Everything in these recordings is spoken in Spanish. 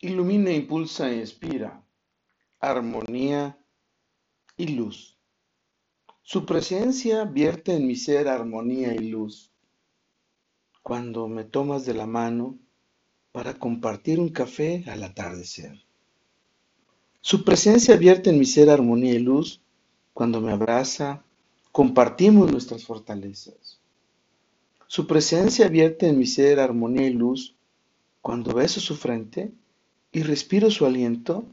Ilumina, impulsa e inspira armonía y luz. Su presencia vierte en mi ser armonía y luz. Cuando me tomas de la mano para compartir un café al atardecer. Su presencia vierte en mi ser armonía y luz. Cuando me abraza, compartimos nuestras fortalezas. Su presencia vierte en mi ser armonía y luz. Cuando beso su frente, y respiro su aliento,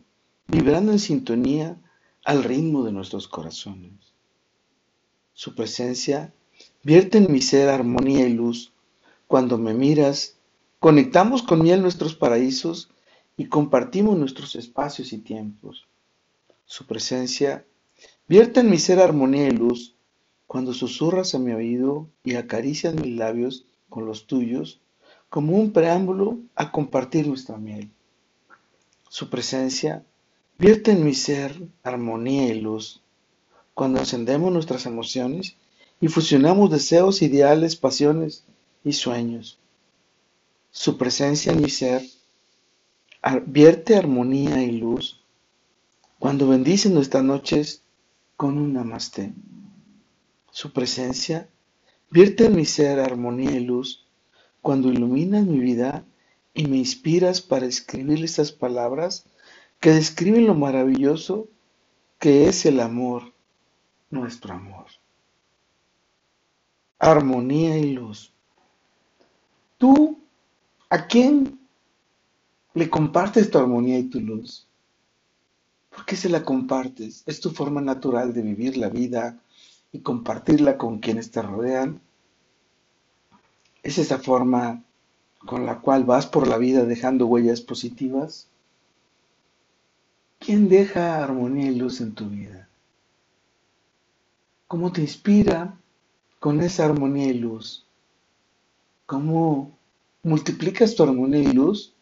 vibrando en sintonía al ritmo de nuestros corazones. Su presencia vierte en mi ser armonía y luz. Cuando me miras, conectamos con miel nuestros paraísos y compartimos nuestros espacios y tiempos. Su presencia vierte en mi ser armonía y luz. Cuando susurras a mi oído y acaricias mis labios con los tuyos, como un preámbulo a compartir nuestra miel. Su presencia vierte en mi ser armonía y luz. Cuando encendemos nuestras emociones y fusionamos deseos, ideales, pasiones y sueños. Su presencia en mi ser vierte armonía y luz cuando bendice nuestras noches con un namaste. Su presencia vierte en mi ser armonía y luz cuando ilumina mi vida y me inspiras para escribir estas palabras que describen lo maravilloso que es el amor, nuestro amor. Armonía y luz. ¿Tú a quién le compartes tu armonía y tu luz? ¿Por qué se la compartes? ¿Es tu forma natural de vivir la vida y compartirla con quienes te rodean? ¿Es esa forma con la cual vas por la vida dejando huellas positivas? ¿Quién deja armonía y luz en tu vida? ¿Cómo te inspira con esa armonía y luz? ¿Cómo multiplicas tu armonía y luz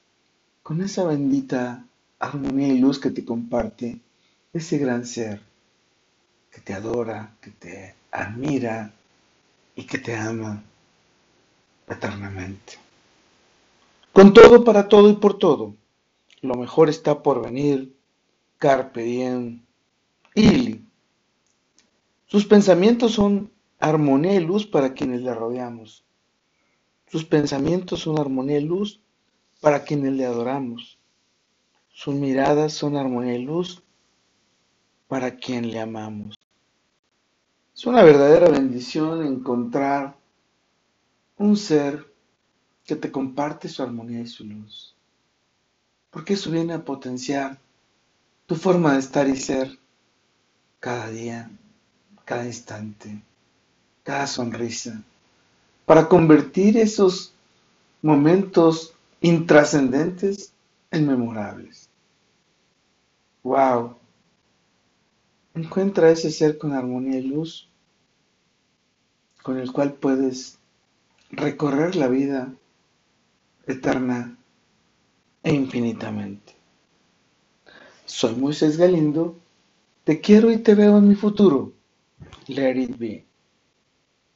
con esa bendita armonía y luz que te comparte ese gran ser que te adora, que te admira y que te ama eternamente? Con todo, para todo y por todo. Lo mejor está por venir. Carpe diem. Ili. Sus pensamientos son armonía y luz para quienes le rodeamos. Sus pensamientos son armonía y luz para quienes le adoramos. Sus miradas son armonía y luz para quien le amamos. Es una verdadera bendición encontrar un ser que te comparte su armonía y su luz. Porque eso viene a potenciar tu forma de estar y ser cada día, cada instante, cada sonrisa, para convertir esos momentos intrascendentes en memorables. ¡Wow! Encuentra ese ser con armonía y luz, con el cual puedes recorrer la vida eterna e infinitamente. Soy Moisés Galindo, te quiero y te veo en mi futuro. Let it be.